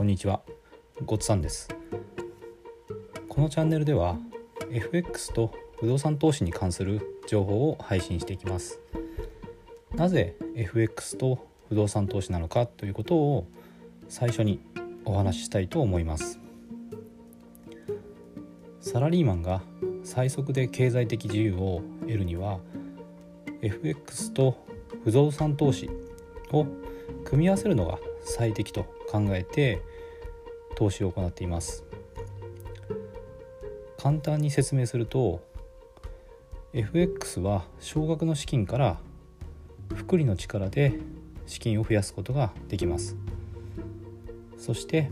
こんにちは。ごつさんです。このチャンネルでは FX と不動産投資に関する情報を配信していきます。なぜ FX と不動産投資なのかということを最初にお話ししたいと思います。サラリーマンが最速で経済的自由を得るには FX と不動産投資を組み合わせるのが最適と考えて投資を行っています。簡単に説明すると FX は少額の資金から複利の力で資金を増やすことができます。そして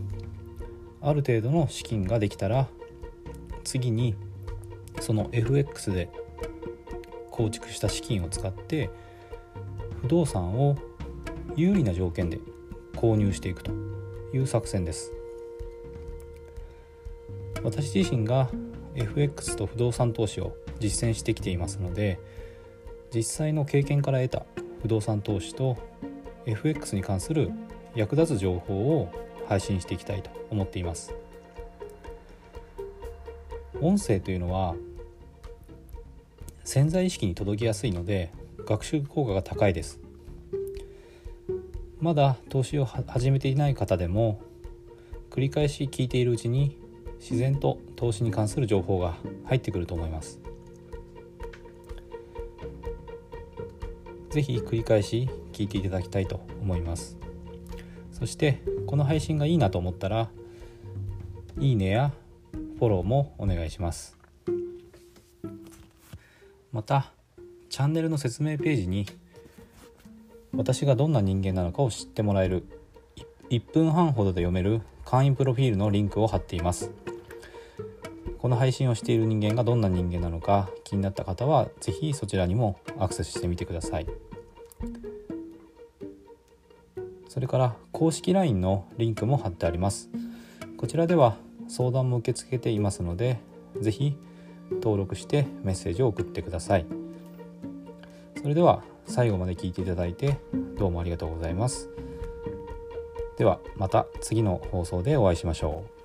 ある程度の資金ができたら次にその FX で構築した資金を使って不動産を有利な条件で購入していくという作戦です。私自身が FX と不動産投資を実践してきていますので実際の経験から得た不動産投資と FX に関する役立つ情報を配信していきたいと思っています。音声というのは潜在意識に届きやすいので学習効果が高いです。まだ投資を始めていない方でも繰り返し聞いているうちに自然と投資に関する情報が入ってくると思います。是非繰り返し聞いていただきたいと思います。そしてこの配信がいいなと思ったらいいねやフォローもお願いします。またチャンネルの説明ページに私がどんな人間なのかを知ってもらえる1分半ほどで読める会員プロフィールのリンクを貼っています。この配信をしている人間がどんな人間なのか気になった方は是非そちらにもアクセスしてみてください。それから公式 LINE のリンクも貼ってあります。こちらでは相談も受け付けていますので是非登録してメッセージを送ってください。それでは最後まで聞いていただいてどうもありがとうございます。ではまた次の放送でお会いしましょう。